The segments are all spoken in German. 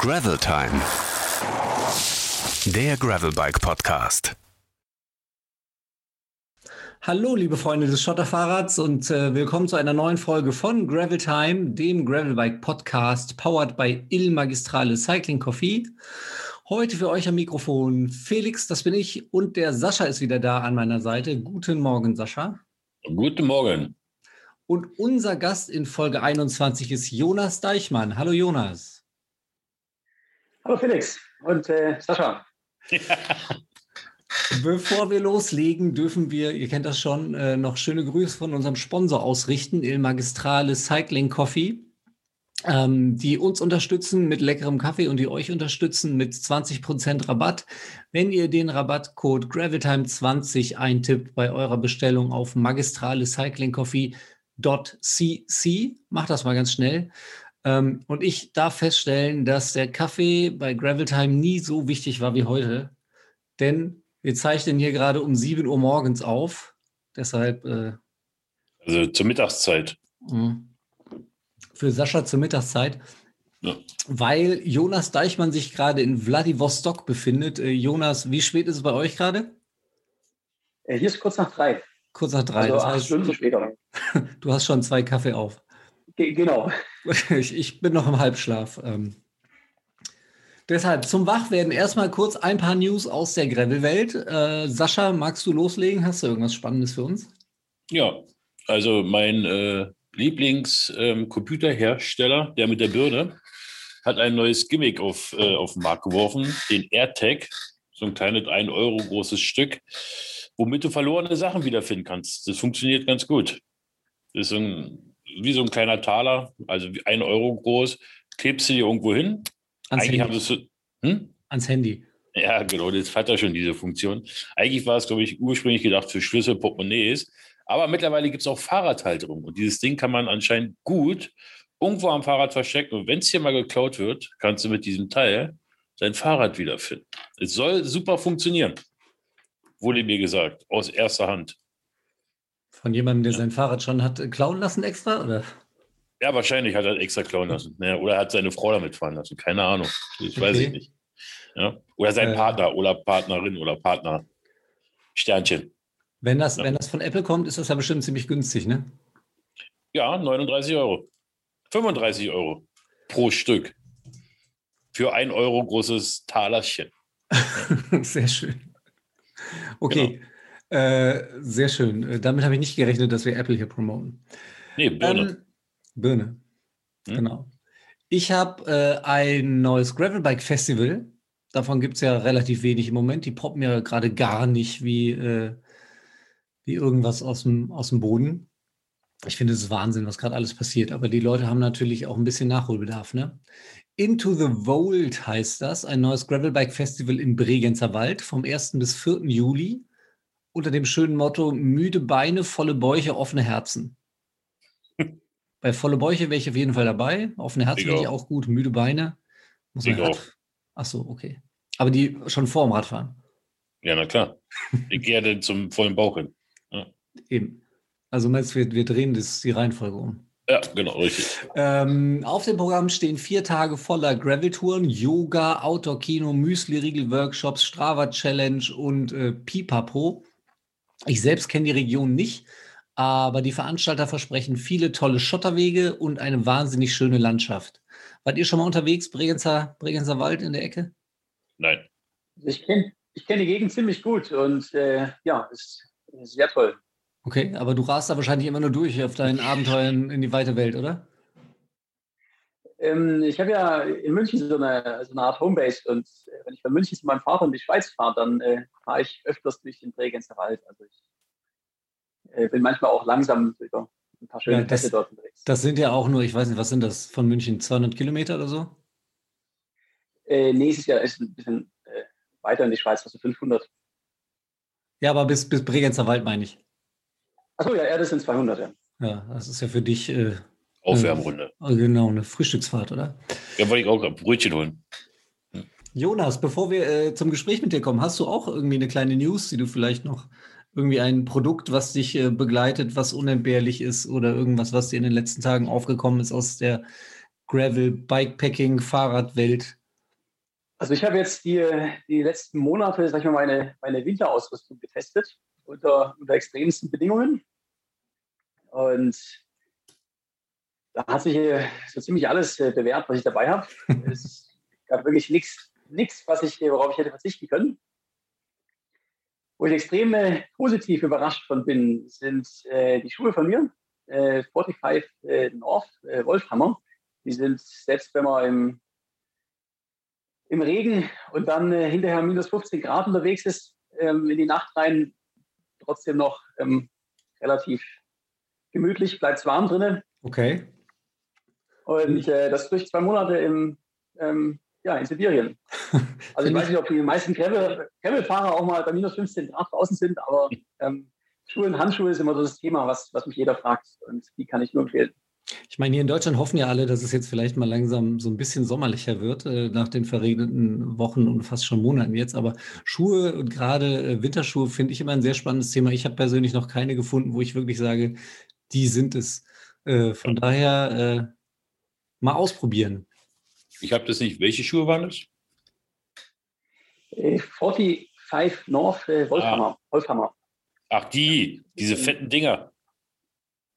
Gravel Time. Der Gravelbike Podcast. Hallo, liebe Freunde des Schotterfahrrads und äh, willkommen zu einer neuen Folge von Gravel Time, dem Gravelbike Podcast, powered by Il Magistrale Cycling Coffee. Heute für euch am Mikrofon Felix, das bin ich, und der Sascha ist wieder da an meiner Seite. Guten Morgen, Sascha. Guten Morgen. Und unser Gast in Folge 21 ist Jonas Deichmann. Hallo Jonas. Hallo Felix und äh, Sascha. Bevor wir loslegen, dürfen wir, ihr kennt das schon, äh, noch schöne Grüße von unserem Sponsor ausrichten, Il Magistrale Cycling Coffee, ähm, die uns unterstützen mit leckerem Kaffee und die euch unterstützen mit 20% Rabatt, wenn ihr den Rabattcode Gravitime20 eintippt bei eurer Bestellung auf Magistrale Cycling Coffee cc. Mach das mal ganz schnell. Ähm, und ich darf feststellen, dass der Kaffee bei Graveltime nie so wichtig war wie heute. Denn wir zeichnen hier gerade um 7 Uhr morgens auf. Deshalb. Äh, also zur Mittagszeit. Mh. Für Sascha zur Mittagszeit. Ja. Weil Jonas Deichmann sich gerade in Vladivostok befindet. Äh, Jonas, wie spät ist es bei euch gerade? Äh, hier ist kurz nach drei. Kurz nach drei. Also das heißt, Stunden später. Du hast schon zwei Kaffee auf. Ge genau. Ich, ich, bin noch im Halbschlaf. Ähm. Deshalb zum Wachwerden erstmal kurz ein paar News aus der Gravel-Welt. Äh, Sascha, magst du loslegen? Hast du irgendwas Spannendes für uns? Ja, also mein äh, Lieblings-Computerhersteller, ähm, der mit der Birne, hat ein neues Gimmick auf, äh, auf den Markt geworfen, den AirTag, so ein kleines 1 Euro großes Stück womit du verlorene Sachen wiederfinden kannst. Das funktioniert ganz gut. Das ist ein, wie so ein kleiner Taler, also ein Euro groß, klebst du dir irgendwo hin. Ans Eigentlich Handy. Haben hm? Ans Handy. Ja, genau, das hat ja schon diese Funktion. Eigentlich war es, glaube ich, ursprünglich gedacht für Schlüssel, Portemonnaies. Aber mittlerweile gibt es auch Fahrradhalterung. Und dieses Ding kann man anscheinend gut irgendwo am Fahrrad verstecken. Und wenn es hier mal geklaut wird, kannst du mit diesem Teil dein Fahrrad wiederfinden. Es soll super funktionieren wurde mir gesagt, aus erster Hand. Von jemandem, der ja. sein Fahrrad schon hat äh, klauen lassen extra, oder? Ja, wahrscheinlich hat er extra klauen lassen. Ja, ne? oder hat seine Frau damit fahren lassen. Keine Ahnung. Das okay. weiß ich nicht. Ja. Oder sein äh, Partner oder Partnerin oder Partner. Sternchen. Wenn das, ja. wenn das von Apple kommt, ist das ja bestimmt ziemlich günstig, ne? Ja, 39 Euro. 35 Euro pro Stück. Für ein Euro großes Talerchen. Sehr schön. Okay. Genau. Äh, sehr schön. Äh, damit habe ich nicht gerechnet, dass wir Apple hier promoten. Nee, Birne. Ähm, Birne. Hm? Genau. Ich habe äh, ein neues Gravelbike Festival. Davon gibt es ja relativ wenig im Moment. Die poppen ja gerade gar nicht wie, äh, wie irgendwas aus dem, aus dem Boden. Ich finde es Wahnsinn, was gerade alles passiert. Aber die Leute haben natürlich auch ein bisschen Nachholbedarf. Ne? Into the Volt heißt das, ein neues Gravelbike Festival im Bregenzer Wald vom 1. bis 4. Juli unter dem schönen Motto müde Beine, volle Bäuche, offene Herzen. Bei volle Bäuche wäre ich auf jeden Fall dabei. Offene Herzen finde ich auch gut. Müde Beine. Muss man auch. Ach so, okay. Aber die schon vor dem Radfahren. Ja, na klar. Ich gehe ja zum vollen Bauch hin. Ja. Eben. Also meinst wir, wir drehen das, die Reihenfolge um. Ja, genau, richtig. Ähm, auf dem Programm stehen vier Tage voller Gravel-Touren, Yoga, Outdoor-Kino, Müsli-Riegel-Workshops, Strava-Challenge und äh, Pipapo. Ich selbst kenne die Region nicht, aber die Veranstalter versprechen viele tolle Schotterwege und eine wahnsinnig schöne Landschaft. Wart ihr schon mal unterwegs, Bregenzer, Bregenzer Wald in der Ecke? Nein. Ich kenne ich kenn die Gegend ziemlich gut und äh, ja, ist, ist sehr toll. Okay, aber du rast da wahrscheinlich immer nur durch auf deinen Abenteuern in die weite Welt, oder? Ähm, ich habe ja in München so eine, so eine Art Homebase und äh, wenn ich von München zu meinem Vater in die Schweiz fahre, dann äh, fahre ich öfters durch den Bregenzer Wald. Also ich äh, bin manchmal auch langsam über ein paar schöne ja, das, dort unterwegs. Das sind ja auch nur, ich weiß nicht, was sind das von München, 200 Kilometer oder so? Äh, nächstes Jahr ist ein bisschen äh, weiter in die Schweiz, also 500. Ja, aber bis, bis Bregenzer Wald meine ich. Achso, ja, ja, das sind 200, ja. Ja, das ist ja für dich. Äh, Aufwärmrunde. Äh, genau, eine Frühstücksfahrt, oder? Ja, wollte ich auch ein Brötchen holen. Hm. Jonas, bevor wir äh, zum Gespräch mit dir kommen, hast du auch irgendwie eine kleine News, die du vielleicht noch irgendwie ein Produkt, was dich äh, begleitet, was unentbehrlich ist oder irgendwas, was dir in den letzten Tagen aufgekommen ist aus der Gravel, Bikepacking, Fahrradwelt? Also ich habe jetzt die, die letzten Monate, sag ich mal, meine, meine Winterausrüstung getestet unter, unter extremsten Bedingungen. Und da hat sich äh, so ziemlich alles äh, bewährt, was ich dabei habe. es gab wirklich nichts, was ich, worauf ich hätte verzichten können. Wo ich extrem äh, positiv überrascht von bin, sind äh, die Schuhe von mir, äh, 45 äh, North äh, Wolfhammer. Die sind, selbst wenn man im, im Regen und dann äh, hinterher minus 15 Grad unterwegs ist, ähm, in die Nacht rein, trotzdem noch ähm, relativ gemütlich, bleibt es warm drinnen. Okay. Und äh, das durch zwei Monate im, ähm, ja, in Sibirien. Also ich weiß nicht, ob die meisten Gravel-Fahrer auch mal bei minus 15 Grad draußen sind, aber ähm, Schuhe und Handschuhe ist immer so das Thema, was, was mich jeder fragt. Und die kann ich nur empfehlen. Ich meine, hier in Deutschland hoffen ja alle, dass es jetzt vielleicht mal langsam so ein bisschen sommerlicher wird äh, nach den verregneten Wochen und fast schon Monaten jetzt. Aber Schuhe und gerade äh, Winterschuhe finde ich immer ein sehr spannendes Thema. Ich habe persönlich noch keine gefunden, wo ich wirklich sage, die sind es. Äh, von daher äh, mal ausprobieren. Ich habe das nicht. Welche Schuhe waren das? 45 äh, North äh, Wolfhammer. Ah. Wolfhammer. Ach, die, diese fetten Dinger.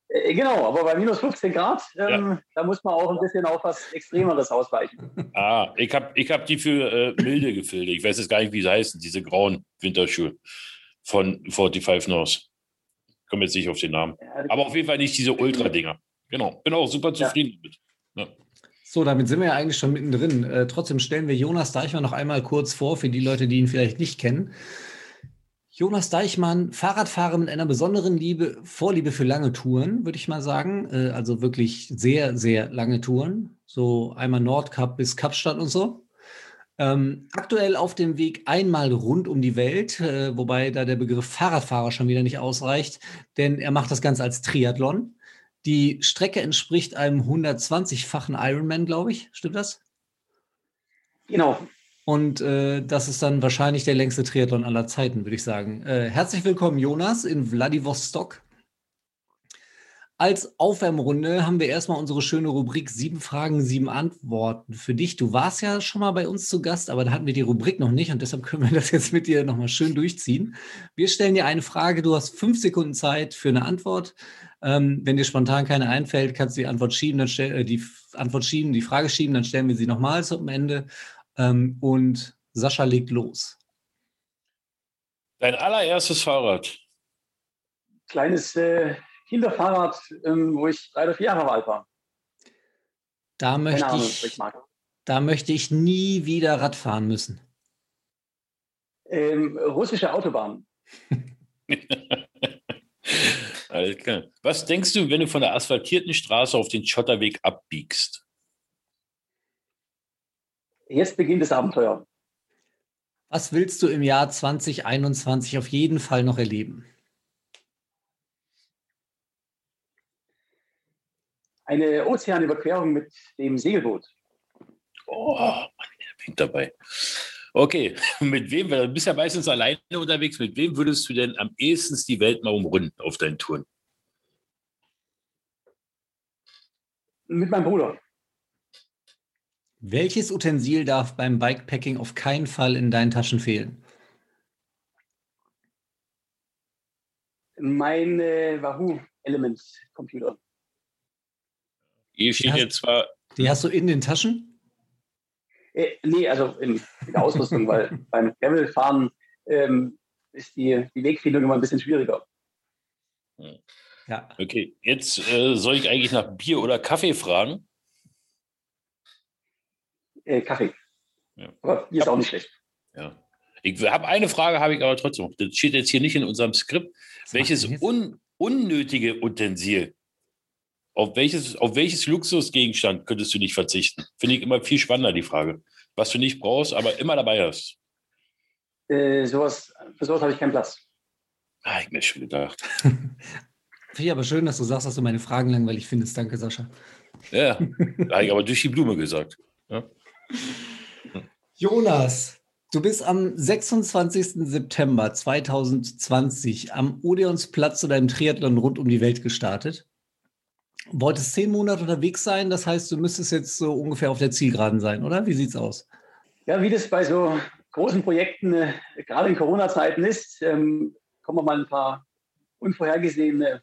Äh, genau, aber bei minus 15 Grad, ähm, ja. da muss man auch ein bisschen auf was Extremeres ausweichen. Ah, ich habe ich hab die für äh, milde Gefilde. Ich weiß jetzt gar nicht, wie sie heißen, diese grauen Winterschuhe von 45 North. Ich komme jetzt nicht auf den Namen. Ja, aber auf jeden Fall nicht diese Ultra-Dinger. Genau, bin auch super zufrieden ja. damit. Ja. So, damit sind wir ja eigentlich schon mittendrin. Äh, trotzdem stellen wir Jonas Deichmann noch einmal kurz vor, für die Leute, die ihn vielleicht nicht kennen. Jonas Deichmann, Fahrradfahrer mit einer besonderen Liebe, Vorliebe für lange Touren, würde ich mal sagen. Äh, also wirklich sehr, sehr lange Touren. So einmal Nordkap bis Kapstadt und so. Ähm, aktuell auf dem Weg einmal rund um die Welt, äh, wobei da der Begriff Fahrradfahrer schon wieder nicht ausreicht, denn er macht das Ganze als Triathlon. Die Strecke entspricht einem 120-fachen Ironman, glaube ich. Stimmt das? Genau. Und äh, das ist dann wahrscheinlich der längste Triathlon aller Zeiten, würde ich sagen. Äh, herzlich willkommen, Jonas, in Vladivostok. Als Aufwärmrunde haben wir erstmal unsere schöne Rubrik Sieben Fragen, sieben Antworten für dich. Du warst ja schon mal bei uns zu Gast, aber da hatten wir die Rubrik noch nicht und deshalb können wir das jetzt mit dir nochmal schön durchziehen. Wir stellen dir eine Frage, du hast fünf Sekunden Zeit für eine Antwort. Ähm, wenn dir spontan keine einfällt, kannst du die Antwort schieben, dann stell, äh, die Antwort schieben, die Frage schieben, dann stellen wir sie nochmal zum Ende. Ähm, und Sascha legt los. Dein allererstes Fahrrad? Kleines äh, Kinderfahrrad, ähm, wo ich drei oder vier Jahre alt war. Da möchte, Ahnung, ich, da möchte ich nie wieder Rad fahren müssen. Ähm, russische Autobahn. Alles klar. Was denkst du, wenn du von der asphaltierten Straße auf den Schotterweg abbiegst? Jetzt beginnt das Abenteuer. Was willst du im Jahr 2021 auf jeden Fall noch erleben? Eine Ozeanüberquerung mit dem Segelboot. Oh, ich bin dabei. Okay, mit wem, du bist ja meistens alleine unterwegs, mit wem würdest du denn am ehesten die Welt mal umrunden auf deinen Touren? Mit meinem Bruder. Welches Utensil darf beim Bikepacking auf keinen Fall in deinen Taschen fehlen? Mein äh, Wahoo Elements Computer. Hier steht jetzt zwar. Die hast du in den Taschen? Äh, nee, also in, in der Ausrüstung, weil beim Gravelfahren ähm, ist die, die Wegfindung immer ein bisschen schwieriger. Ja. Okay, jetzt äh, soll ich eigentlich nach Bier oder Kaffee fragen? äh, Kaffee. Ja. Aber die ist auch nicht schlecht. Ja. Ich habe eine Frage, habe ich aber trotzdem. Das steht jetzt hier nicht in unserem Skript. Was welches un, unnötige Utensil, auf welches, auf welches Luxusgegenstand könntest du nicht verzichten? Finde ich immer viel spannender, die Frage. Was du nicht brauchst, aber immer dabei hast. Äh, sowas, für sowas habe ich keinen Platz. Ah, ich mir schon gedacht. Finde ich aber schön, dass du sagst, dass du meine Fragen langweilig findest. Danke, Sascha. Ja, habe ich aber durch die Blume gesagt. Ja. Jonas, du bist am 26. September 2020 am Odeonsplatz zu deinem Triathlon rund um die Welt gestartet. Wolltest zehn Monate unterwegs sein, das heißt, du müsstest jetzt so ungefähr auf der Zielgeraden sein, oder? Wie sieht's aus? Ja, wie das bei so großen Projekten, äh, gerade in Corona-Zeiten ist, ähm, kommen mal ein paar unvorhergesehene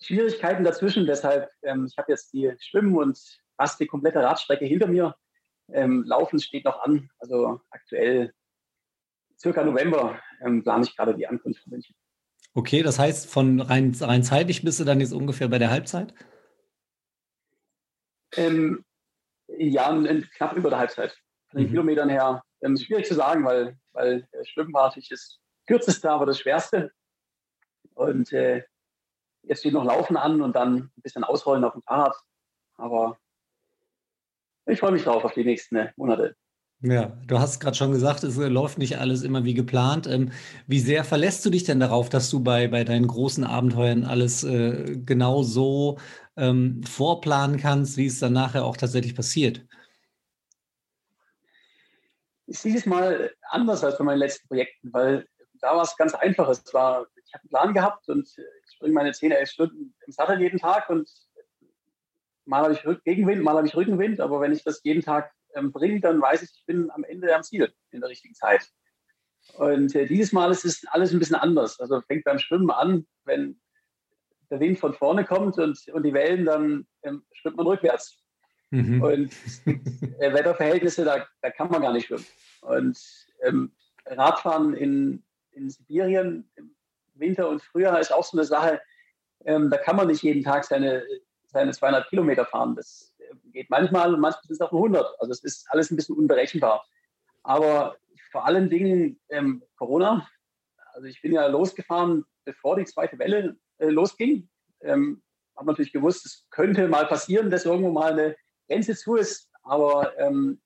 Schwierigkeiten dazwischen. Deshalb, ähm, ich habe jetzt die Schwimmen und fast die komplette Radstrecke hinter mir. Ähm, Laufen steht noch an. Also aktuell circa November ähm, plane ich gerade die Ankunft von München. Okay, das heißt, von rein, rein zeitlich bist du dann jetzt ungefähr bei der Halbzeit? Ähm, ja, knapp über der Halbzeit. Von den mhm. Kilometern her ähm, schwierig zu sagen, weil, weil äh, Schwimmen war natürlich das kürzeste, aber das schwerste. Und äh, jetzt steht noch Laufen an und dann ein bisschen ausrollen auf dem Fahrrad. Aber ich freue mich drauf auf die nächsten äh, Monate. Ja, du hast gerade schon gesagt, es äh, läuft nicht alles immer wie geplant. Ähm, wie sehr verlässt du dich denn darauf, dass du bei, bei deinen großen Abenteuern alles äh, genau so ähm, vorplanen kannst, wie es dann nachher auch tatsächlich passiert? Ich sehe es mal anders als bei meinen letzten Projekten, weil da war es ganz einfach. Es war, ich habe einen Plan gehabt und ich springe meine 10, 11 Stunden im Sattel jeden Tag und mal habe ich Gegenwind, mal habe ich Rückenwind, aber wenn ich das jeden Tag ähm, bringe, dann weiß ich, ich bin am Ende am Ziel in der richtigen Zeit. Und äh, dieses Mal ist es alles ein bisschen anders. Also fängt beim Schwimmen an, wenn der Wind von vorne kommt und, und die Wellen, dann ähm, schwimmt man rückwärts. Mhm. Und äh, Wetterverhältnisse, da, da kann man gar nicht schwimmen. Und ähm, Radfahren in, in Sibirien im Winter und Frühjahr ist auch so eine Sache, ähm, da kann man nicht jeden Tag seine, seine 200 Kilometer fahren. Das äh, geht manchmal und manchmal sind es auch 100. Also es ist alles ein bisschen unberechenbar. Aber vor allen Dingen ähm, Corona. Also ich bin ja losgefahren, bevor die zweite Welle äh, losging. Ähm, habe natürlich gewusst, es könnte mal passieren, dass irgendwo mal eine Grenze zu ist, aber ähm,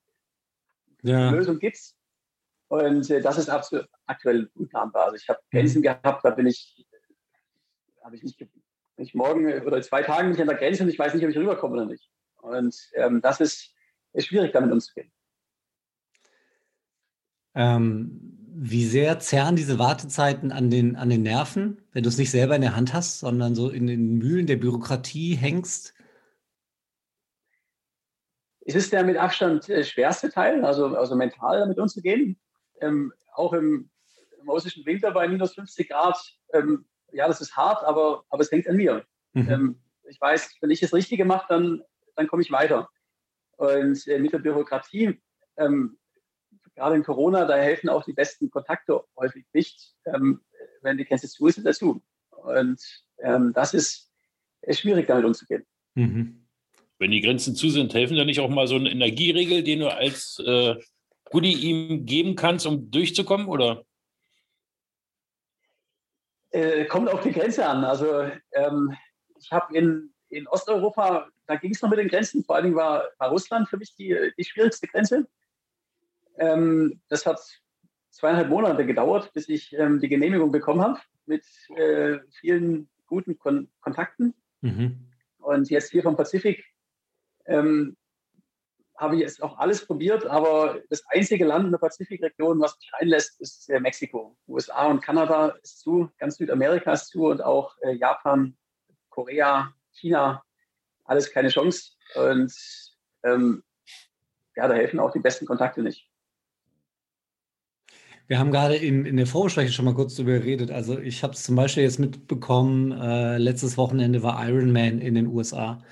ja. die Lösung gibt es. Und äh, das ist absolut aktuell unplanbar. Also ich habe mhm. Grenzen mhm. gehabt, da bin ich, habe ich nicht, bin ich morgen oder zwei Tagen nicht an der Grenze und ich weiß nicht, ob ich rüberkomme oder nicht. Und ähm, das ist, ist schwierig, damit umzugehen. Ähm, wie sehr zerren diese Wartezeiten an den, an den Nerven, wenn du es nicht selber in der Hand hast, sondern so in den Mühlen der Bürokratie hängst? Es ist der mit Abstand äh, schwerste Teil, also, also mental damit umzugehen. Ähm, auch im, im russischen Winter bei minus 50 Grad, ähm, ja, das ist hart, aber, aber es hängt an mir. Mhm. Ähm, ich weiß, wenn ich das Richtige mache, dann, dann komme ich weiter. Und äh, mit der Bürokratie, ähm, gerade in Corona, da helfen auch die besten Kontakte häufig nicht, ähm, wenn die Grenze zu ist, dazu. Und ähm, das ist, ist, schwierig, damit umzugehen. Mhm. Wenn die Grenzen zu sind, helfen da nicht auch mal so eine Energieregel, den du als äh, Goodie ihm geben kannst, um durchzukommen, oder? Äh, kommt auf die Grenze an. Also ähm, ich habe in, in Osteuropa, da ging es noch mit den Grenzen, vor allen Dingen war, war Russland für mich die, die schwierigste Grenze. Ähm, das hat zweieinhalb Monate gedauert, bis ich ähm, die Genehmigung bekommen habe mit äh, vielen guten Kon Kontakten. Mhm. Und jetzt hier vom Pazifik ähm, habe ich jetzt auch alles probiert, aber das einzige Land in der Pazifikregion, was mich reinlässt, ist äh, Mexiko. USA und Kanada ist zu, ganz Südamerika ist zu und auch äh, Japan, Korea, China, alles keine Chance. Und ähm, ja, da helfen auch die besten Kontakte nicht. Wir haben gerade in, in der Vorbesprechung schon mal kurz darüber geredet. Also ich habe es zum Beispiel jetzt mitbekommen, äh, letztes Wochenende war Ironman in den USA.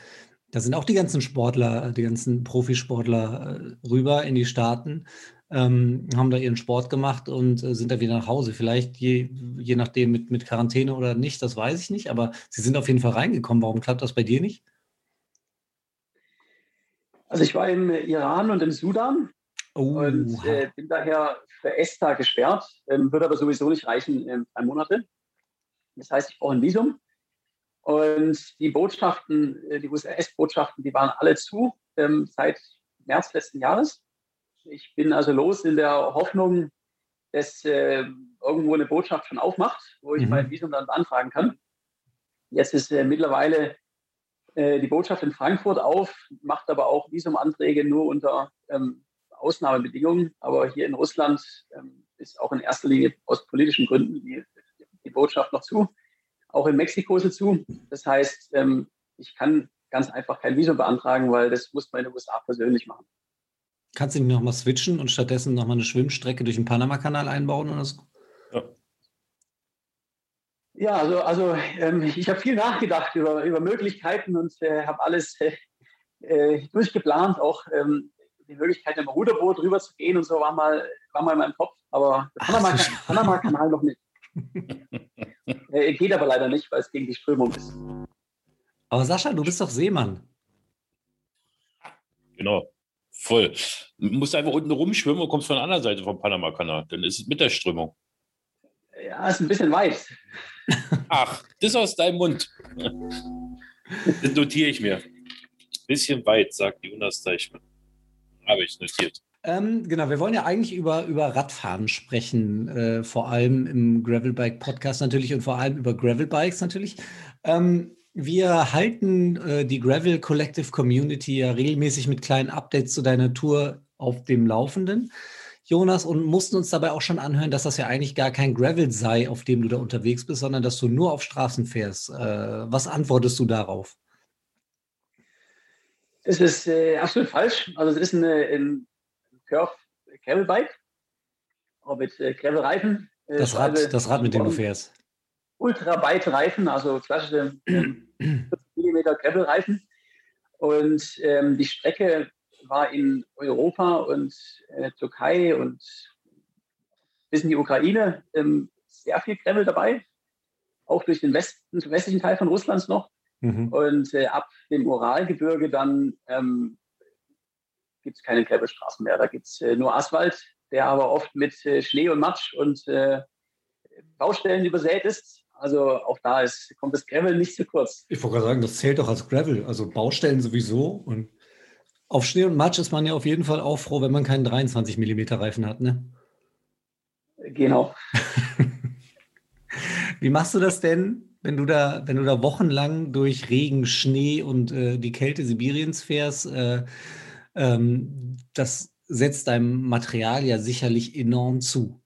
Da sind auch die ganzen Sportler, die ganzen Profisportler äh, rüber in die Staaten, ähm, haben da ihren Sport gemacht und äh, sind da wieder nach Hause. Vielleicht je, je nachdem mit, mit Quarantäne oder nicht, das weiß ich nicht, aber sie sind auf jeden Fall reingekommen. Warum klappt das bei dir nicht? Also ich war im Iran und im Sudan Oh, und äh, bin daher für ESTA gesperrt, ähm, wird aber sowieso nicht reichen, in drei Monate. Das heißt, ich brauche ein Visum. Und die Botschaften, äh, die US-Botschaften, die waren alle zu ähm, seit März letzten Jahres. Ich bin also los in der Hoffnung, dass äh, irgendwo eine Botschaft schon aufmacht, wo ich mhm. mein Visum dann beantragen kann. Jetzt ist äh, mittlerweile äh, die Botschaft in Frankfurt auf, macht aber auch Visumanträge nur unter ähm, Ausnahmebedingungen. Aber hier in Russland ähm, ist auch in erster Linie aus politischen Gründen die, die Botschaft noch zu. Auch in Mexiko ist sie zu. Das heißt, ähm, ich kann ganz einfach kein Visum beantragen, weil das muss man in den USA persönlich machen. Kannst du nicht nochmal switchen und stattdessen nochmal eine Schwimmstrecke durch den Panama-Kanal einbauen oder so? Ja. Ja, also, also ähm, ich habe viel nachgedacht über, über Möglichkeiten und äh, habe alles äh, äh, durchgeplant, auch ähm, die Möglichkeit, im Ruderboot rüber zu gehen und so war mal, war mal in meinem Kopf, aber der Panama-Kanal noch nicht. äh, geht aber leider nicht, weil es gegen die Strömung ist. Aber Sascha, du bist doch Seemann. Genau, voll. Du musst einfach unten rumschwimmen und kommst von der anderen Seite vom Panama-Kanal. Dann ist es mit der Strömung. Ja, ist ein bisschen weit. Ach, das aus deinem Mund. Das notiere ich mir. Bisschen weit, sagt Jonas Deichmann. Habe ich notiert. Ähm, genau, wir wollen ja eigentlich über, über Radfahren sprechen, äh, vor allem im Gravelbike Podcast natürlich und vor allem über Gravelbikes natürlich. Ähm, wir halten äh, die Gravel Collective Community ja regelmäßig mit kleinen Updates zu deiner Tour auf dem Laufenden. Jonas, und mussten uns dabei auch schon anhören, dass das ja eigentlich gar kein Gravel sei, auf dem du da unterwegs bist, sondern dass du nur auf Straßen fährst. Äh, was antwortest du darauf? Das ist äh, absolut falsch. Also es ist eine, ein Curve Gravelbike, auch mit äh, Gravelreifen. Äh, das, Rad, das Rad, mit dem du fährst. Ultra weite Reifen, also klassische 40 mm Gravelreifen. Und ähm, die Strecke war in Europa und äh, Türkei und bis in die Ukraine ähm, sehr viel Gravel dabei, auch durch den Westen, westlichen Teil von Russlands noch. Mhm. Und äh, ab dem Uralgebirge dann ähm, gibt es keine Gravelstraßen mehr. Da gibt es äh, nur Asphalt, der aber oft mit äh, Schnee und Matsch und äh, Baustellen übersät ist. Also auch da ist, kommt das Gravel nicht zu kurz. Ich wollte gerade sagen, das zählt doch als Gravel. Also Baustellen sowieso und auf Schnee und Matsch ist man ja auf jeden Fall auch froh, wenn man keinen 23 mm Reifen hat, ne? Genau. Wie machst du das denn, wenn du da, wenn du da wochenlang durch Regen, Schnee und äh, die Kälte Sibiriens fährst? Äh, ähm, das setzt deinem Material ja sicherlich enorm zu.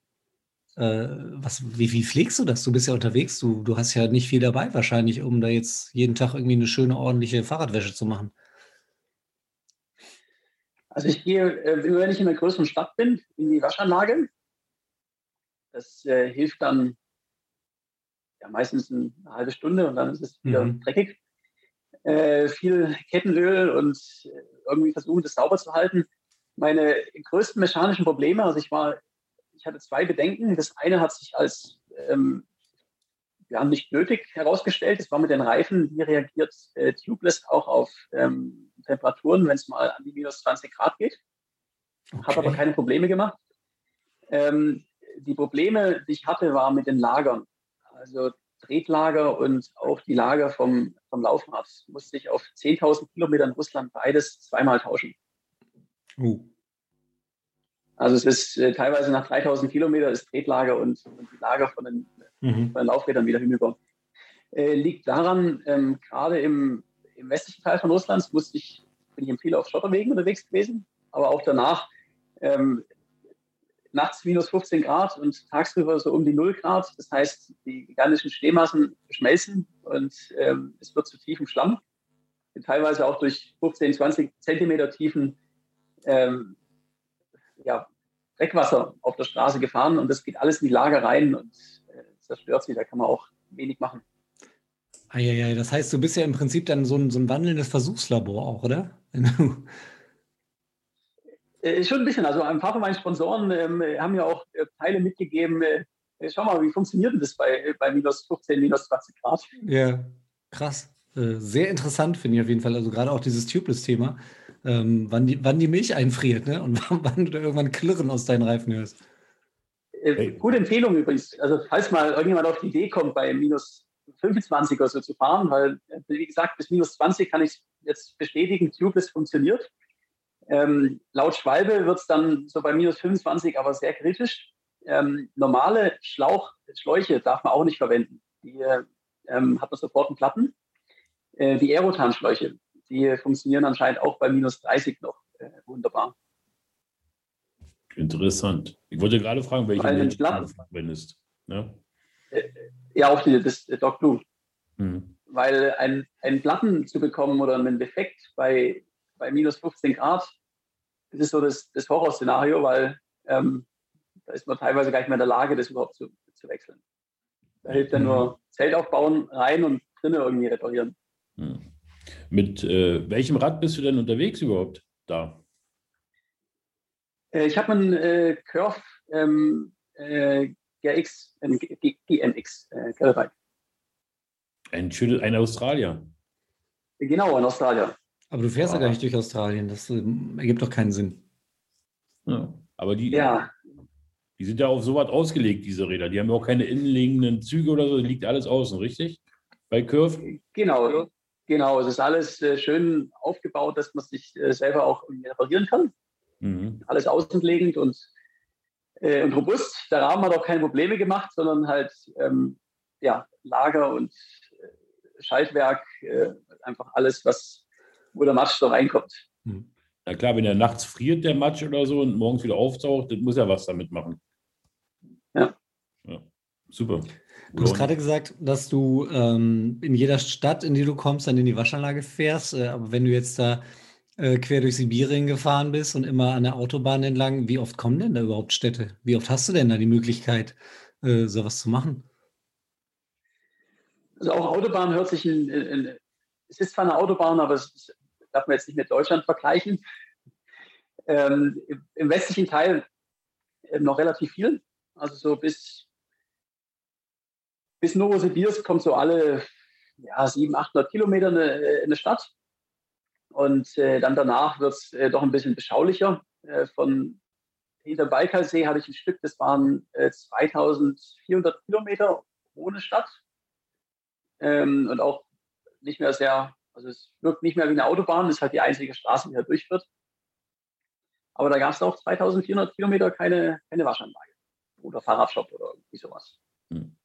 Äh, was, wie, wie pflegst du das? Du bist ja unterwegs, du, du hast ja nicht viel dabei wahrscheinlich, um da jetzt jeden Tag irgendwie eine schöne, ordentliche Fahrradwäsche zu machen. Also ich gehe, äh, wenn ich in einer größeren Stadt bin, in die Waschanlage. Das äh, hilft dann ja, meistens eine halbe Stunde und dann ist es wieder mhm. dreckig. Äh, viel Kettenöl und äh, irgendwie versuchen, das sauber zu halten. Meine größten mechanischen Probleme, also ich war, ich hatte zwei Bedenken. Das eine hat sich als ähm, ja, nicht nötig herausgestellt. Das war mit den Reifen, wie reagiert äh, Tubeless auch auf ähm, Temperaturen, wenn es mal an die minus 20 Grad geht. Okay. Hat aber keine Probleme gemacht. Ähm, die Probleme, die ich hatte, waren mit den Lagern. Also Tretlager und auch die Lager vom, vom Laufrad musste ich auf 10.000 Kilometern Russland beides zweimal tauschen. Uh. Also es ist äh, teilweise nach 3.000 Kilometern ist Tretlager und, und die Lager von den, mhm. von den Laufrädern wieder hinüber. Äh, liegt daran, ähm, gerade im im westlichen Teil von Russlands musste ich, bin ich viel auf Schotterwegen unterwegs gewesen, aber auch danach ähm, nachts minus 15 Grad und tagsüber so um die 0 Grad. Das heißt, die gigantischen Schneemassen schmelzen und ähm, es wird zu tiefem Schlamm. Teilweise auch durch 15, 20 Zentimeter tiefen ähm, ja, Dreckwasser auf der Straße gefahren und das geht alles in die Lager rein und äh, zerstört sie. Da kann man auch wenig machen. Eieiei, das heißt, du bist ja im Prinzip dann so ein, so ein wandelndes Versuchslabor auch, oder? Äh, schon ein bisschen. Also ein paar von meinen Sponsoren ähm, haben ja auch äh, Teile mitgegeben. Äh, schau mal, wie funktioniert denn das bei, bei minus 15, minus 20 Grad? Ja, krass. Äh, sehr interessant finde ich auf jeden Fall. Also gerade auch dieses Tubeless-Thema, ähm, wann, die, wann die Milch einfriert ne? und wann du da irgendwann Klirren aus deinen Reifen hörst. Äh, hey. Gute Empfehlung übrigens. Also falls mal irgendjemand auf die Idee kommt, bei minus 25 oder so zu fahren, weil, wie gesagt, bis minus 20 kann ich jetzt bestätigen, Tubeless funktioniert. Ähm, laut Schwalbe wird es dann so bei minus 25 aber sehr kritisch. Ähm, normale Schlauch, Schläuche darf man auch nicht verwenden. Die ähm, hat man sofort einen Platten. Äh, die Aerotan-Schläuche, die funktionieren anscheinend auch bei minus 30 noch äh, wunderbar. Interessant. Ich wollte gerade fragen, welche du verwendest. Ja? Äh, ja, auch die, das Doc Blue. Mhm. Weil ein, einen Platten zu bekommen oder einen Defekt bei, bei minus 15 Grad, das ist so das, das Horrorszenario, weil ähm, da ist man teilweise gar nicht mehr in der Lage, das überhaupt zu, zu wechseln. Da hilft dann nur mhm. Zelt aufbauen, rein und drinnen irgendwie reparieren. Hm. Mit äh, welchem Rad bist du denn unterwegs überhaupt da? Äh, ich habe einen äh, Curve ähm, äh, GX, GMX äh, Gravelbike. Ein, schönes, ein Australier. Genau, ein Australier. Aber du fährst ja gar nicht durch Australien. Das äh, ergibt doch keinen Sinn. Ja, aber die, ja. die sind ja auf sowas ausgelegt, diese Räder. Die haben ja auch keine innenliegenden Züge oder so. Liegt alles außen, richtig? Bei Curve? Genau, genau. Es ist alles äh, schön aufgebaut, dass man sich äh, selber auch reparieren kann. Mhm. Alles außenlegend und, äh, und robust. Der Rahmen hat auch keine Probleme gemacht, sondern halt ähm, ja, Lager und Schaltwerk, äh, einfach alles, was wo der Matsch so reinkommt. Hm. Na klar, wenn er nachts friert, der Matsch oder so, und morgens wieder auftaucht, dann muss er was damit machen. Ja. ja. Super. Du hast gerade gesagt, dass du ähm, in jeder Stadt, in die du kommst, dann in die Waschanlage fährst. Äh, aber wenn du jetzt da äh, quer durch Sibirien gefahren bist und immer an der Autobahn entlang, wie oft kommen denn da überhaupt Städte? Wie oft hast du denn da die Möglichkeit, äh, sowas zu machen? Also auch Autobahn hört sich in, in, es ist zwar eine Autobahn, aber es ist darf man jetzt nicht mit Deutschland vergleichen. Ähm, Im westlichen Teil äh, noch relativ viel. Also so bis, bis Novosibirsk kommt so alle ja, 700, 800 Kilometer eine, äh, eine Stadt. Und äh, dann danach wird es äh, doch ein bisschen beschaulicher. Äh, von hinter Baikalsee hatte ich ein Stück, das waren äh, 2400 Kilometer ohne Stadt. Ähm, und auch nicht mehr sehr also es wirkt nicht mehr wie eine Autobahn, das ist halt die einzige Straße, die da durchführt. Aber da gab es auch 2400 Kilometer keine, keine Waschanlage oder Fahrradshop oder irgendwie sowas. Hm.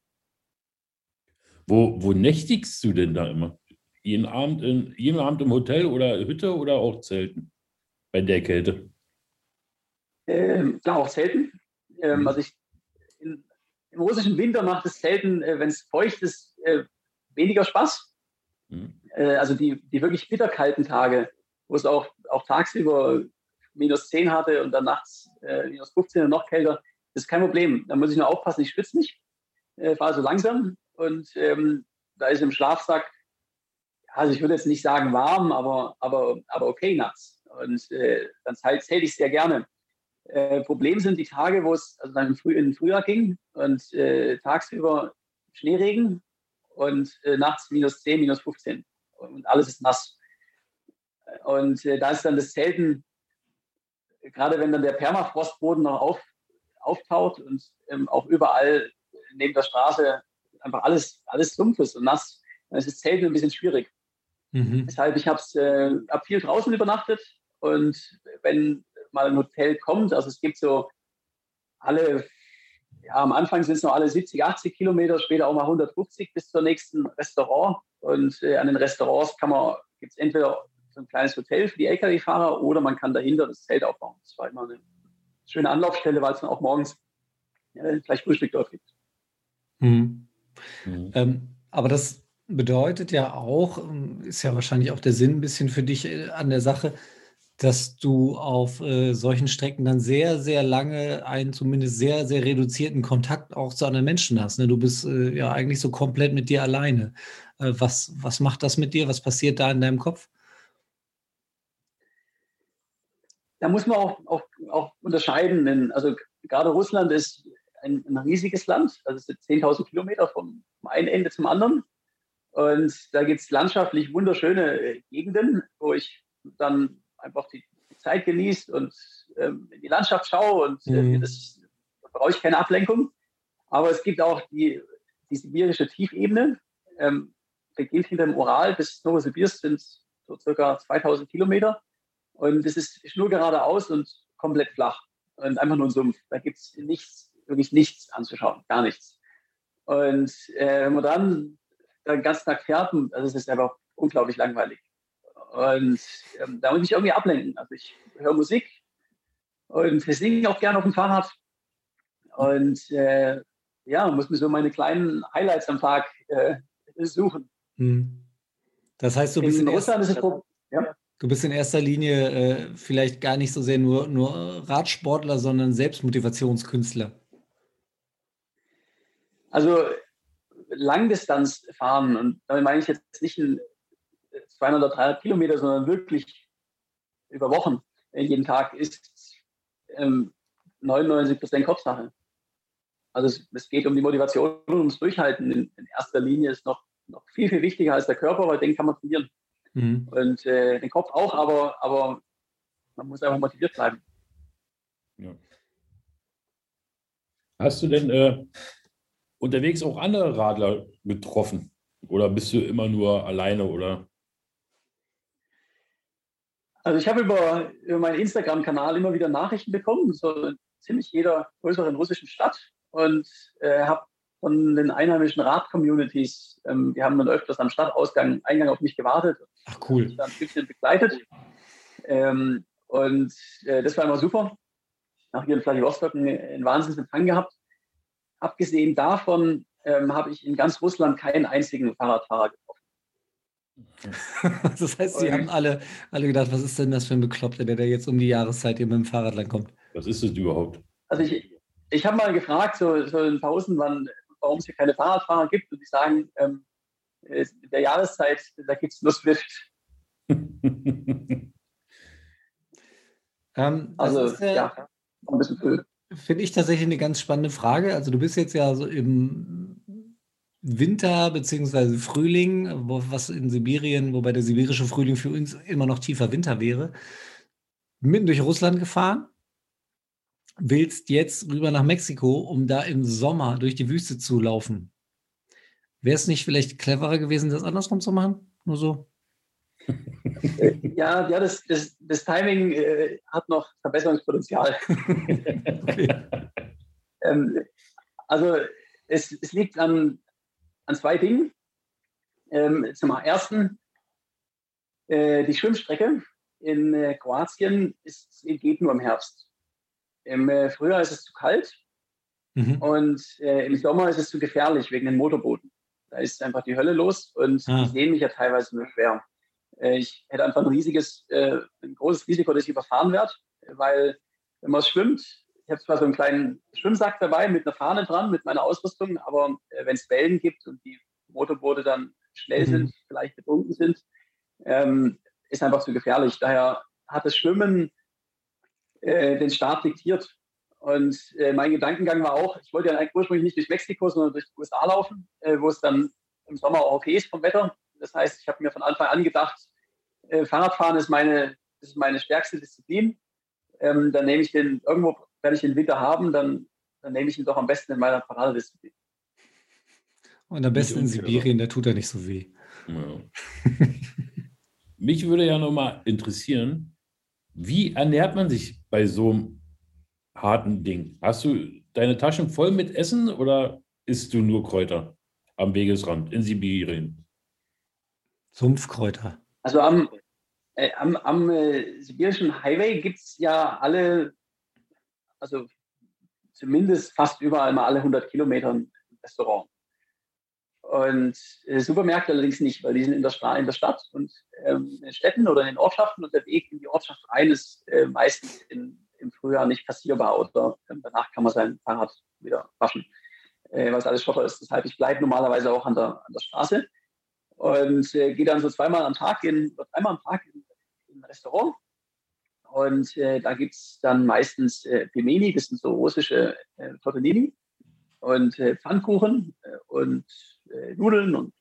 Wo, wo nächtigst du denn da immer? Jeden Abend, in, jeden Abend im Hotel oder Hütte oder auch Zelten bei der Kälte? Ähm, klar, auch Zelten. Ähm, hm. Also ich, in, im russischen Winter macht es selten, äh, wenn es feucht ist, äh, weniger Spaß. Mhm. Äh, also die, die wirklich bitterkalten Tage, wo es auch, auch tagsüber minus 10 hatte und dann nachts äh, minus 15 und noch kälter, ist kein Problem. Da muss ich nur aufpassen, ich schwitze nicht, äh, fahre so langsam und ähm, da ist im Schlafsack, also ich würde jetzt nicht sagen warm, aber, aber, aber okay nachts. Und äh, dann zähle ich sehr gerne. Äh, Problem sind die Tage, wo es also dann im, Früh, im Frühjahr ging und äh, tagsüber Schneeregen und äh, nachts minus 10, minus 15 und alles ist nass. Und äh, da ist dann das Zelten, gerade wenn dann der Permafrostboden noch auf, auftaucht und ähm, auch überall neben der Straße einfach alles, alles Sumpf ist und nass, dann ist das Zelten ein bisschen schwierig. Mhm. Deshalb, ich habe äh, hab viel draußen übernachtet und wenn mal ein Hotel kommt, also es gibt so alle ja, am Anfang sind es noch alle 70, 80 Kilometer, später auch mal 150 bis zur nächsten Restaurant. Und äh, an den Restaurants kann man, gibt es entweder so ein kleines Hotel für die Lkw-Fahrer oder man kann dahinter das Zelt aufbauen. Das war immer eine schöne Anlaufstelle, weil es dann auch morgens äh, gleich Frühstück dort gibt. Mhm. Mhm. Ähm, aber das bedeutet ja auch, ähm, ist ja wahrscheinlich auch der Sinn ein bisschen für dich äh, an der Sache, dass du auf äh, solchen Strecken dann sehr, sehr lange einen zumindest sehr, sehr reduzierten Kontakt auch zu anderen Menschen hast. Ne? Du bist äh, ja eigentlich so komplett mit dir alleine. Äh, was, was macht das mit dir? Was passiert da in deinem Kopf? Da muss man auch, auch, auch unterscheiden. Denn, also gerade Russland ist ein, ein riesiges Land. Also es sind 10.000 Kilometer vom, vom einen Ende zum anderen. Und da gibt es landschaftlich wunderschöne äh, Gegenden, wo ich dann einfach die, die Zeit genießt und ähm, in die Landschaft schaue und äh, mhm. das brauche ich keine Ablenkung. Aber es gibt auch die, die sibirische Tiefebene, ähm, beginnt hinter dem Ural bis Novosibirsk sind so circa 2000 Kilometer und es ist nur geradeaus und komplett flach und einfach nur ein Sumpf. Da gibt es nichts, wirklich nichts anzuschauen, gar nichts. Und äh, wenn man dann den ganzen Tag fährt, also es ist einfach unglaublich langweilig. Und ähm, da muss ich irgendwie ablenken. Also ich höre Musik und ich singe auch gerne auf dem Fahrrad. Und äh, ja, muss mir so meine kleinen Highlights am Tag äh, suchen. Hm. Das heißt, du bist in, in Russland ist es ja. Du bist in erster Linie äh, vielleicht gar nicht so sehr nur, nur Radsportler, sondern Selbstmotivationskünstler. Also Langdistanz fahren, und damit meine ich jetzt nicht ein 200 oder 300 Kilometer, sondern wirklich über Wochen, jeden Tag, ist ähm, 99 Prozent Kopfsache. Also es, es, geht um die Motivation und ums Durchhalten. In, in, erster Linie ist noch, noch viel, viel wichtiger als der Körper, weil den kann man trainieren. Mhm. Und äh, den Kopf auch, aber, aber man muss einfach motiviert bleiben. Ja. Hast du denn äh, unterwegs auch andere Radler getroffen? Oder bist du immer nur alleine oder? Also ich habe über, über meinen Instagram-Kanal immer wieder Nachrichten bekommen, so in ziemlich jeder größeren russischen Stadt und äh, habe von den einheimischen Rad-Communities, ähm, die haben dann öfters am Stadtausgang, Eingang auf mich gewartet. Ach cool. Mich dann ein bisschen begleitet. Ähm, und äh, das war immer super. Nach hier in Vladivostok einen, einen Wahnsinnsempfang gehabt. Abgesehen davon ähm, habe ich in ganz Russland keinen einzigen Fahrradfahrer getroffen. das heißt, sie haben alle, alle gedacht, was ist denn das für ein Bekloppter, der da jetzt um die Jahreszeit hier mit dem Fahrrad langkommt? Was ist das überhaupt? Also ich, ich habe mal gefragt, so, so in Pausen, wann, warum es hier keine Fahrradfahrer gibt. Und die sagen, ähm, in der Jahreszeit, da gibt es nur Swift. ähm, also, ist, äh, ja, ein bisschen. Finde ich tatsächlich eine ganz spannende Frage. Also, du bist jetzt ja so im Winter bzw. Frühling, wo, was in Sibirien, wobei der sibirische Frühling für uns immer noch tiefer Winter wäre, mitten durch Russland gefahren willst jetzt rüber nach Mexiko, um da im Sommer durch die Wüste zu laufen. Wäre es nicht vielleicht cleverer gewesen, das andersrum zu machen? Nur so? Ja, ja das, das, das Timing äh, hat noch Verbesserungspotenzial. ähm, also es, es liegt an, an zwei Dingen. Ähm, zum ersten, äh, die Schwimmstrecke in äh, Kroatien ist, geht nur im Herbst. Im äh, Frühjahr ist es zu kalt mhm. und äh, im Sommer ist es zu gefährlich wegen den Motorbooten. Da ist einfach die Hölle los und ah. die sehen mich ja teilweise nur schwer. Äh, ich hätte einfach ein riesiges, äh, ein großes Risiko, dass ich überfahren werde, weil wenn man schwimmt, ich habe zwar so einen kleinen Schwimmsack dabei mit einer Fahne dran, mit meiner Ausrüstung, aber äh, wenn es Wellen gibt und die Motorboote dann schnell mhm. sind, vielleicht getrunken sind, ähm, ist einfach zu gefährlich. Daher hat das Schwimmen äh, den Start diktiert. Und äh, mein Gedankengang war auch, ich wollte ja eigentlich ursprünglich nicht durch Mexiko, sondern durch die USA laufen, äh, wo es dann im Sommer auch okay ist vom Wetter. Das heißt, ich habe mir von Anfang an gedacht, äh, Fahrradfahren ist meine, ist meine stärkste Disziplin. Ähm, dann nehme ich den, irgendwo werde ich den Winter haben, dann, dann nehme ich ihn doch am besten in meiner Paradedisziplin. Und am besten in Sibirien, da tut er nicht so weh. Ja. Mich würde ja nochmal interessieren, wie ernährt man sich bei so einem harten Ding? Hast du deine Taschen voll mit Essen oder isst du nur Kräuter am Wegesrand in Sibirien? Sumpfkräuter. Also am, äh, am, am äh, sibirischen Highway gibt es ja alle, also zumindest fast überall mal alle 100 Kilometer ein Restaurant. Und äh, Supermärkte allerdings nicht, weil die sind in der, in der Stadt und ähm, in Städten oder in den Ortschaften und der Weg in die Ortschaft rein ist äh, meistens in, im Frühjahr nicht passierbar oder äh, danach kann man sein Fahrrad wieder waschen, äh, weil es alles Schotter ist. Deshalb, ich bleibe normalerweise auch an der, an der Straße und äh, gehe dann so zweimal am Tag, in, dreimal am Tag in, in ein Restaurant und äh, da gibt es dann meistens äh, Pimeni, das sind so russische äh, Tortellini und äh, Pfannkuchen äh, und äh, Nudeln und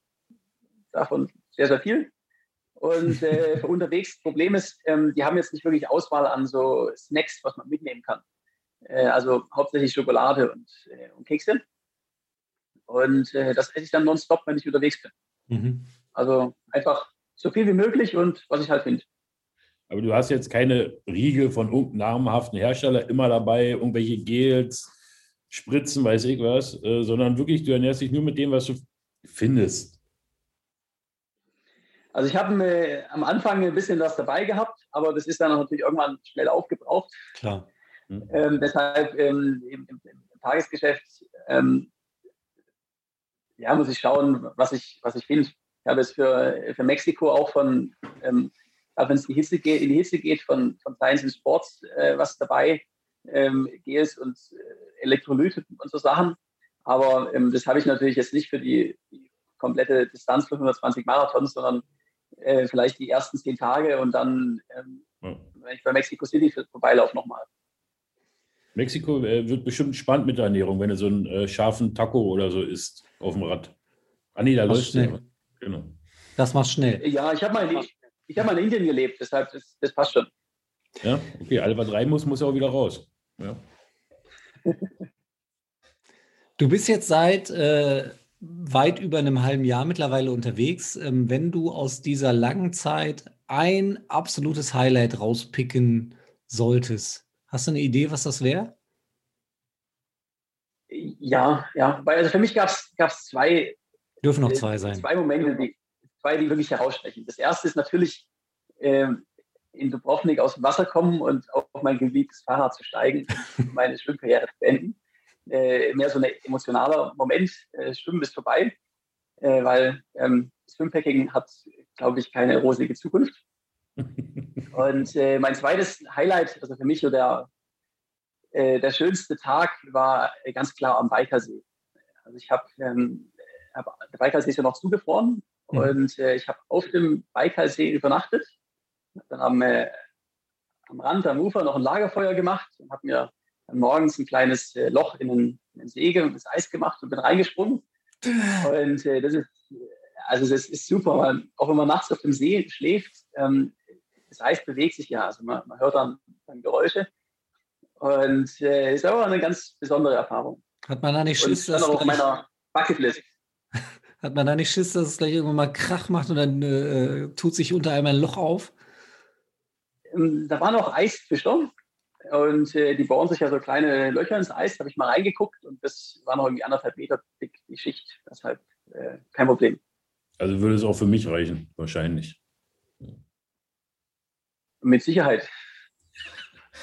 davon sehr, sehr viel. Und äh, unterwegs, Problem ist, ähm, die haben jetzt nicht wirklich Auswahl an so Snacks, was man mitnehmen kann. Also hauptsächlich Schokolade und, und Kekse. Und das esse ich dann nonstop, wenn ich unterwegs bin. Mhm. Also einfach so viel wie möglich und was ich halt finde. Aber du hast jetzt keine Riegel von irgendeinem namhaften Hersteller immer dabei, irgendwelche Gels, Spritzen, weiß ich was, äh, sondern wirklich, du ernährst dich nur mit dem, was du findest? Also ich habe äh, am Anfang ein bisschen was dabei gehabt, aber das ist dann natürlich irgendwann schnell aufgebraucht. Klar. Mhm. Ähm, deshalb ähm, im, im, im, Tagesgeschäft ähm, ja, muss ich schauen, was ich, was ich finde. Ich habe es für, für Mexiko auch von ähm, Aber wenn es in die Hitze geht, in die Hitze geht von, von Science and Sports, äh, was dabei ähm, GS und äh, Elektrolyte und so Sachen. Aber ähm, das habe ich natürlich jetzt nicht für die, die komplette Distanz von 120 Marathons, sondern äh, vielleicht die ersten zehn Tage und dann, ähm, ja. wenn ich bei Mexico City vorbeilaufe, nochmal. Mexiko äh, wird bestimmt spannend mit der Ernährung, wenn du so einen äh, scharfen Taco oder so isst auf dem Rad. Ah nee, da läuft schnell. Genau. Das macht schnell. Ja, ich habe mal, ich, hab mal in Indien gelebt, deshalb das, das passt schon. Ja, okay, alles was rein muss, muss auch wieder raus. Ja. Du bist jetzt seit äh, weit über einem halben Jahr mittlerweile unterwegs. Ähm, wenn du aus dieser langen Zeit ein absolutes Highlight rauspicken solltest, hast du eine Idee, was das wäre? Ja, ja, weil also für mich gab es zwei. Dürfen noch zwei sein. Zwei Momente, die, zwei, die wirklich herausstechen. Das erste ist natürlich ähm, in Dubrovnik aus dem Wasser kommen und auf mein geliebtes Fahrrad zu steigen und meine Schwimmkarriere zu beenden. Äh, mehr so ein emotionaler Moment. Äh, Schwimmen ist vorbei, äh, weil ähm, Swimpacking hat, glaube ich, keine rosige Zukunft. Und äh, mein zweites Highlight, also für mich so der, äh, der schönste Tag, war ganz klar am Bikersee. Also ich habe, ähm, hab, der Bikersee ist ja noch zugefroren. Und äh, ich habe auf dem Bikersee übernachtet dann am, äh, am Rand, am Ufer noch ein Lagerfeuer gemacht und habe mir morgens ein kleines äh, Loch in den, in den See, das Eis gemacht und bin reingesprungen. Und äh, das ist, also das ist super, weil auch wenn man nachts auf dem See schläft, ähm, das Eis bewegt sich ja, also man, man hört dann, dann, Geräusche. Und äh, ist aber eine ganz besondere Erfahrung. Hat man da nicht Schiss, dass auf meiner Bucketlist. Hat man da nicht Schiss, dass es gleich irgendwann mal Krach macht und dann äh, tut sich unter einem ein Loch auf? Ähm, da war noch Eisfischer und äh, die bauen sich ja so kleine Löcher ins Eis. Da habe ich mal reingeguckt und das war noch irgendwie anderthalb Meter dick, die Schicht. Deshalb äh, kein Problem. Also würde es auch für mich reichen, wahrscheinlich. Mit Sicherheit.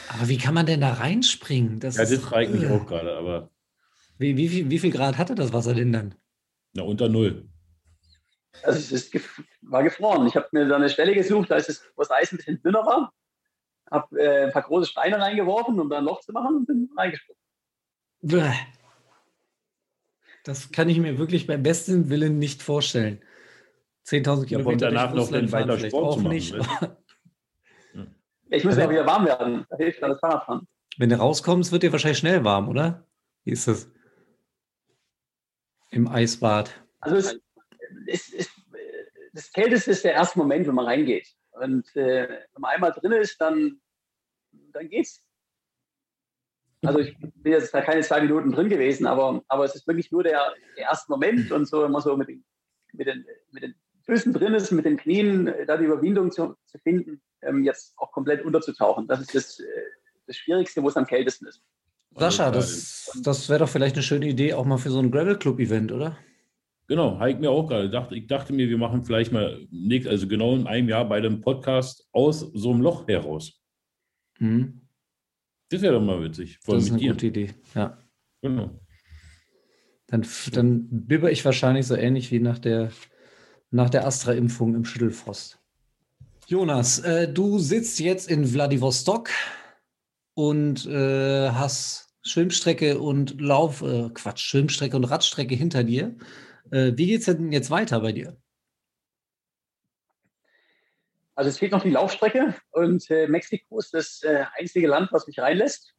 Aber wie kann man denn da reinspringen? Das ja, das reicht mich auch gerade, aber. Wie, wie, viel, wie viel Grad hatte das Wasser denn dann? Na, unter null. Also es ist, war gefroren. Ich habe mir da eine Stelle gesucht, da ist es, wo das Eis ein bisschen dünner war. Habe äh, ein paar große Steine reingeworfen, um da ein Loch zu machen und bin reingesprungen. Das kann ich mir wirklich beim besten Willen nicht vorstellen. 10.000 Kilometer. Und danach noch den weiter Sport auch zu machen, nicht. Ich muss ja wieder warm werden. Da hilft dann das Fahrradfahren. Wenn du rauskommst, wird dir wahrscheinlich schnell warm, oder? Wie ist das? Im Eisbad. Also es, ist, ist, das Kälteste ist der erste Moment, wenn man reingeht. Und äh, wenn man einmal drin ist, dann, dann geht's. Also ich bin jetzt da keine zwei Minuten drin gewesen, aber, aber es ist wirklich nur der, der erste Moment und so immer so mit den, mit den, mit den Füßen drin ist, mit den Knien da die Überwindung zu, zu finden, ähm, jetzt auch komplett unterzutauchen. Das ist das, äh, das Schwierigste, wo es am kältesten ist. Sascha, das, das wäre doch vielleicht eine schöne Idee auch mal für so ein Gravel Club Event, oder? Genau, habe ich mir auch gerade gedacht. Ich dachte mir, wir machen vielleicht mal, also genau in einem Jahr bei dem Podcast aus so einem Loch heraus. Mhm. Das wäre doch mal witzig. das ist eine dir. gute Idee, ja. Genau. Dann, dann bibber ich wahrscheinlich so ähnlich wie nach der, nach der Astra-Impfung im Schüttelfrost. Jonas, äh, du sitzt jetzt in Vladivostok und äh, hast Schwimmstrecke und Lauf, äh, Quatsch, Schwimmstrecke und Radstrecke hinter dir. Äh, wie geht es denn jetzt weiter bei dir? Also es fehlt noch die Laufstrecke und äh, Mexiko ist das äh, einzige Land, was mich reinlässt.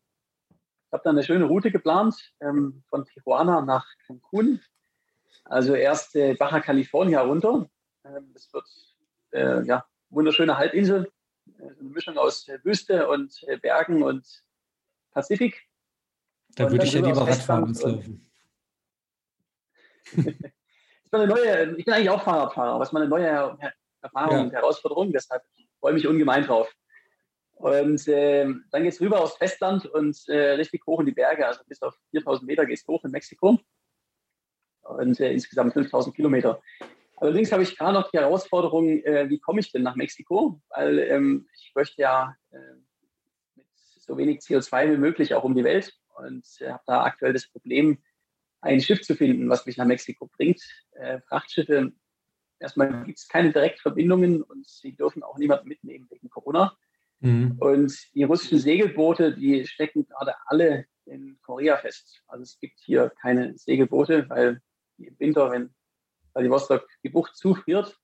Ich habe da eine schöne Route geplant ähm, von Tijuana nach Cancun. Also erst äh, Baja California runter. Ähm, das wird äh, ja wunderschöne Halbinsel, eine Mischung aus Wüste und Bergen und Pazifik. Da würde ich ja lieber Radfahren laufen. ist eine neue, ich bin eigentlich auch Fahrradfahrer, aber es ist mal eine neue Erfahrung ja. und Herausforderung, deshalb freue ich mich ungemein drauf. Und äh, dann geht es rüber aufs Festland und äh, richtig hoch in die Berge, also bis auf 4000 Meter geht es hoch in Mexiko und äh, insgesamt 5000 Kilometer. Allerdings habe ich gerade noch die Herausforderung, äh, wie komme ich denn nach Mexiko? Weil ähm, ich möchte ja äh, mit so wenig CO2 wie möglich auch um die Welt und äh, habe da aktuell das Problem, ein Schiff zu finden, was mich nach Mexiko bringt. Äh, Frachtschiffe erstmal gibt es keine Direktverbindungen und sie dürfen auch niemanden mitnehmen wegen Corona. Mhm. Und die russischen Segelboote, die stecken gerade alle in Korea fest. Also es gibt hier keine Segelboote, weil im Winter, wenn Vladivostok die Bucht zufriert,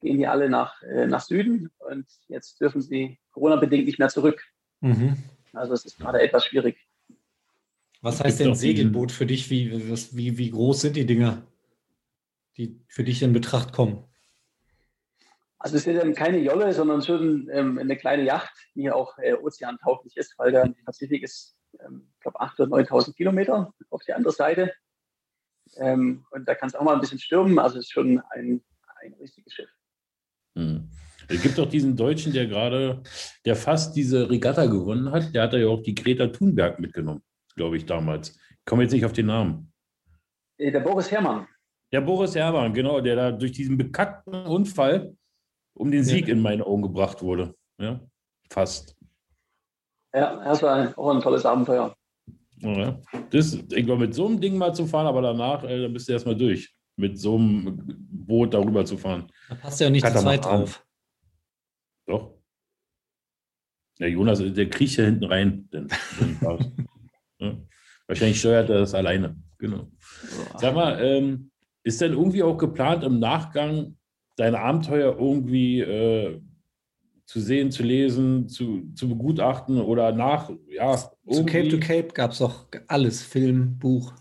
gehen die alle nach, äh, nach Süden und jetzt dürfen sie Corona-bedingt nicht mehr zurück. Mhm. Also es ist gerade etwas schwierig. Was heißt denn Segelboot für dich? Wie, wie, wie groß sind die Dinger, die für dich in Betracht kommen? Also es ist dann keine Jolle, sondern schon ähm, eine kleine Yacht, die auch äh, ozeantauglich ist, weil der Pazifik ist, ähm, ich glaube, 8.000 oder 9.000 Kilometer auf die andere Seite. Ähm, und da kann es auch mal ein bisschen stürmen. Also es ist schon ein, ein riesiges Schiff. Hm. Es gibt doch diesen Deutschen, der gerade, der fast diese Regatta gewonnen hat. Der hat ja auch die Greta Thunberg mitgenommen, glaube ich, damals. Ich komme jetzt nicht auf den Namen. Äh, der Boris Herrmann. Der Boris Herrmann, genau, der da durch diesen bekackten Unfall um den Sieg ja. in meine Augen gebracht wurde. Ja, fast. Ja, das war auch ein tolles Abenteuer. Ja. Das, ich glaube, mit so einem Ding mal zu fahren, aber danach, äh, dann bist du erstmal durch. Mit so einem Boot darüber zu fahren. Da passt ja nicht zu zweit drauf. Doch. Der Jonas, der kriecht ja hinten rein. Denn, ja. Wahrscheinlich steuert er das alleine. Genau. Sag mal, ähm, ist denn irgendwie auch geplant im Nachgang dein Abenteuer irgendwie äh, zu sehen, zu lesen, zu, zu begutachten oder nach, ja. Zu Cape to Cape gab es doch alles, Film, Buch.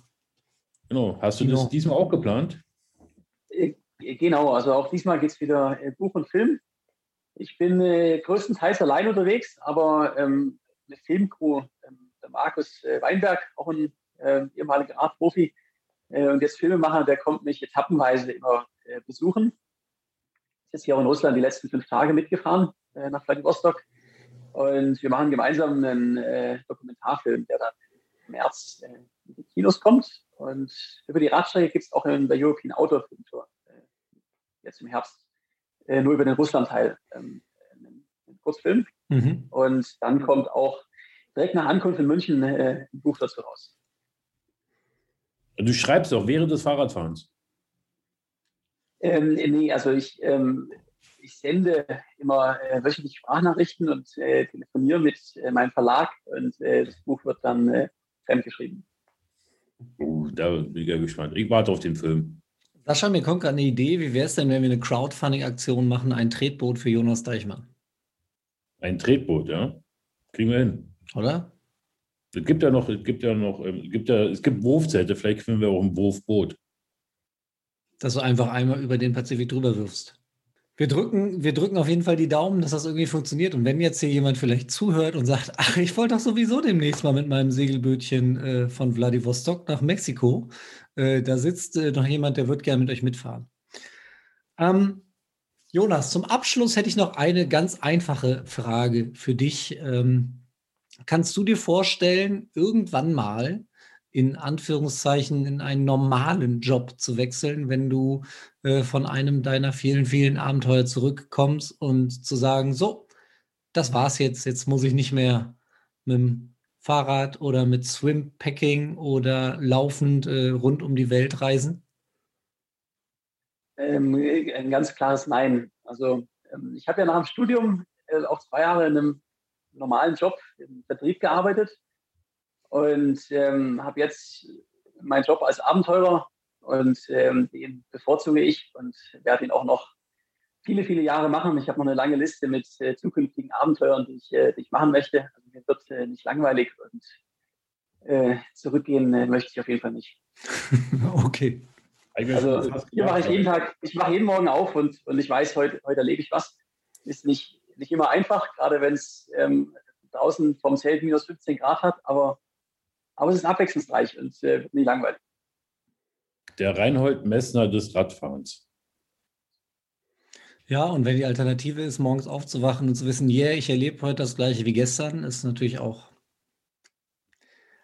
Genau. Hast du Kino. das diesmal auch geplant? Äh, genau, also auch diesmal geht es wieder äh, Buch und Film. Ich bin äh, größtenteils allein unterwegs, aber ähm, eine Filmcrew, Markus äh, Weinberg, auch ein äh, ehemaliger Art-Profi äh, und jetzt Filmemacher, der kommt mich etappenweise immer äh, besuchen. Ist jetzt hier auch in Russland die letzten fünf Tage mitgefahren äh, nach Vladivostok und wir machen gemeinsam einen Dokumentarfilm, der dann im März in die Kinos kommt. Und über die Radstrecke gibt es auch in der European Outdoor Film Tour jetzt im Herbst äh, nur über den Russland-Teil ähm, einen, Kurzfilm. Mhm. Und dann kommt auch direkt nach Ankunft in München äh, ein Buch dazu raus. Du schreibst auch während des Fahrradfahrens? Ähm, nee, also ich, ähm, ich sende immer äh, wöchentlich Sprachnachrichten und äh, telefoniere mit äh, meinem Verlag und äh, das Buch wird dann äh, fremdgeschrieben. Uh, da bin ich ja gespannt. Ich warte auf den Film. Sascha, mir kommt gerade eine Idee. Wie wäre es denn, wenn wir eine Crowdfunding-Aktion machen, ein Tretboot für Jonas Deichmann? Ein Tretboot, ja. Kriegen wir hin. Oder? Es gibt ja noch, es gibt ja noch, ähm, es gibt ja, es gibt Wurfzelte, vielleicht finden wir auch ein Wurfboot. Dass du einfach einmal über den Pazifik drüber wirfst. Wir drücken, wir drücken auf jeden Fall die Daumen, dass das irgendwie funktioniert. Und wenn jetzt hier jemand vielleicht zuhört und sagt, ach, ich wollte doch sowieso demnächst mal mit meinem Segelbötchen äh, von Vladivostok nach Mexiko, äh, da sitzt äh, noch jemand, der wird gerne mit euch mitfahren. Ähm, Jonas, zum Abschluss hätte ich noch eine ganz einfache Frage für dich. Ähm, kannst du dir vorstellen, irgendwann mal in Anführungszeichen in einen normalen Job zu wechseln, wenn du äh, von einem deiner vielen, vielen Abenteuer zurückkommst und zu sagen, so, das war's jetzt, jetzt muss ich nicht mehr mit dem Fahrrad oder mit Swimpacking oder laufend äh, rund um die Welt reisen? Ähm, ein ganz klares Nein. Also ähm, ich habe ja nach dem Studium äh, auch zwei Jahre in einem normalen Job im Vertrieb gearbeitet und ähm, habe jetzt meinen Job als Abenteurer und ähm, den bevorzuge ich und werde ihn auch noch viele, viele Jahre machen. Ich habe noch eine lange Liste mit äh, zukünftigen Abenteuern, die ich, äh, die ich machen möchte. Also mir wird äh, nicht langweilig und äh, zurückgehen äh, möchte ich auf jeden Fall nicht. okay. Also hier mache ich jeden Tag, ich mache jeden Morgen auf und, und ich weiß, heute, heute erlebe ich was. Ist nicht, nicht immer einfach, gerade wenn es ähm, draußen vom Zelt minus 15 Grad hat, aber aber es ist abwechslungsreich und äh, wird nie langweilig. Der Reinhold Messner des Radfahrens. Ja, und wenn die Alternative ist, morgens aufzuwachen und zu wissen, yeah, ich erlebe heute das gleiche wie gestern, ist natürlich auch,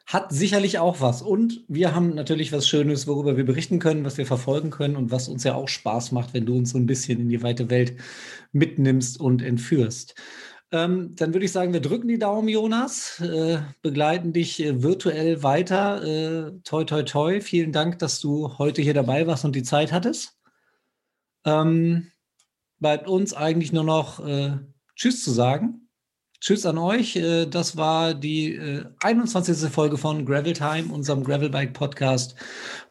hat sicherlich auch was. Und wir haben natürlich was Schönes, worüber wir berichten können, was wir verfolgen können und was uns ja auch Spaß macht, wenn du uns so ein bisschen in die weite Welt mitnimmst und entführst. Ähm, dann würde ich sagen, wir drücken die Daumen, Jonas, äh, begleiten dich äh, virtuell weiter. Äh, toi, toi, toi. Vielen Dank, dass du heute hier dabei warst und die Zeit hattest. ähm, bleibt uns eigentlich nur noch äh, Tschüss zu sagen. Tschüss an euch. Äh, das war die 21. Äh, Folge von Gravel Time, unserem Gravelbike Podcast,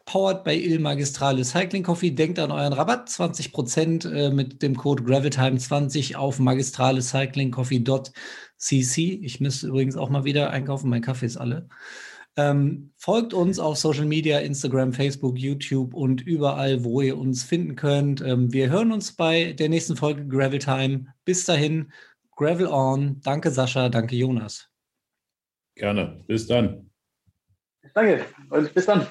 powered by Il Magistrale Cycling Coffee. Denkt an euren Rabatt, 20% äh, mit dem Code GravelTime20 auf magistralecyclingcoffee.cc. Ich müsste übrigens auch mal wieder einkaufen, mein Kaffee ist alle. Ähm, folgt uns auf Social Media, Instagram, Facebook, YouTube und überall, wo ihr uns finden könnt. Ähm, wir hören uns bei der nächsten Folge Gravel Time. Bis dahin. Gravel On. Danke, Sascha. Danke, Jonas. Gerne. Bis dann. Danke und bis dann.